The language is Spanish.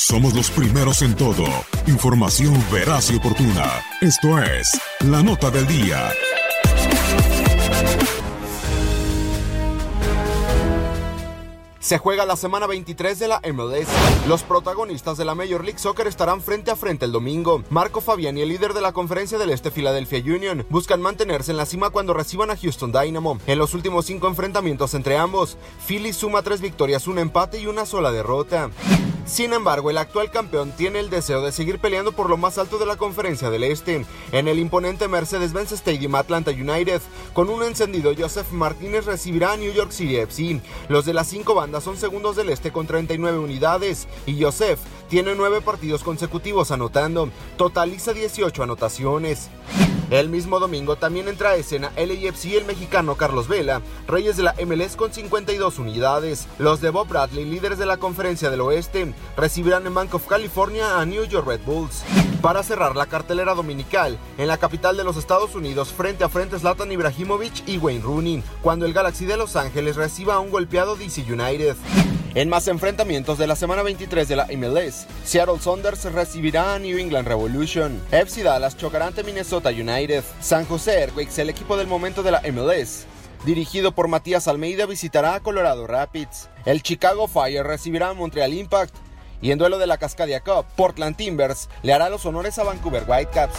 Somos los primeros en todo. Información veraz y oportuna. Esto es La Nota del Día. Se juega la semana 23 de la MLS. Los protagonistas de la Major League Soccer estarán frente a frente el domingo. Marco Fabiani, el líder de la conferencia del Este Philadelphia Union, buscan mantenerse en la cima cuando reciban a Houston Dynamo. En los últimos cinco enfrentamientos entre ambos, Philly suma tres victorias, un empate y una sola derrota. Sin embargo, el actual campeón tiene el deseo de seguir peleando por lo más alto de la conferencia del Este. En el imponente Mercedes-Benz Stadium Atlanta United, con un encendido Joseph Martínez recibirá a New York City FC. Los de las cinco bandas son segundos del Este con 39 unidades y Joseph tiene nueve partidos consecutivos anotando, totaliza 18 anotaciones. El mismo domingo también entra a escena LAFC el mexicano Carlos Vela, reyes de la MLS con 52 unidades. Los de Bob Bradley, líderes de la conferencia del oeste, recibirán en Bank of California a New York Red Bulls. Para cerrar la cartelera dominical, en la capital de los Estados Unidos, frente a frente Zlatan Ibrahimovic y Wayne Rooney, cuando el Galaxy de Los Ángeles reciba a un golpeado DC United. En más enfrentamientos de la semana 23 de la MLS, Seattle Saunders recibirá a New England Revolution, FC Dallas chocará ante Minnesota United, San José Earthquakes, el equipo del momento de la MLS, dirigido por Matías Almeida, visitará a Colorado Rapids, el Chicago Fire recibirá a Montreal Impact, y en duelo de la Cascadia Cup, Portland Timbers le hará los honores a Vancouver Whitecaps.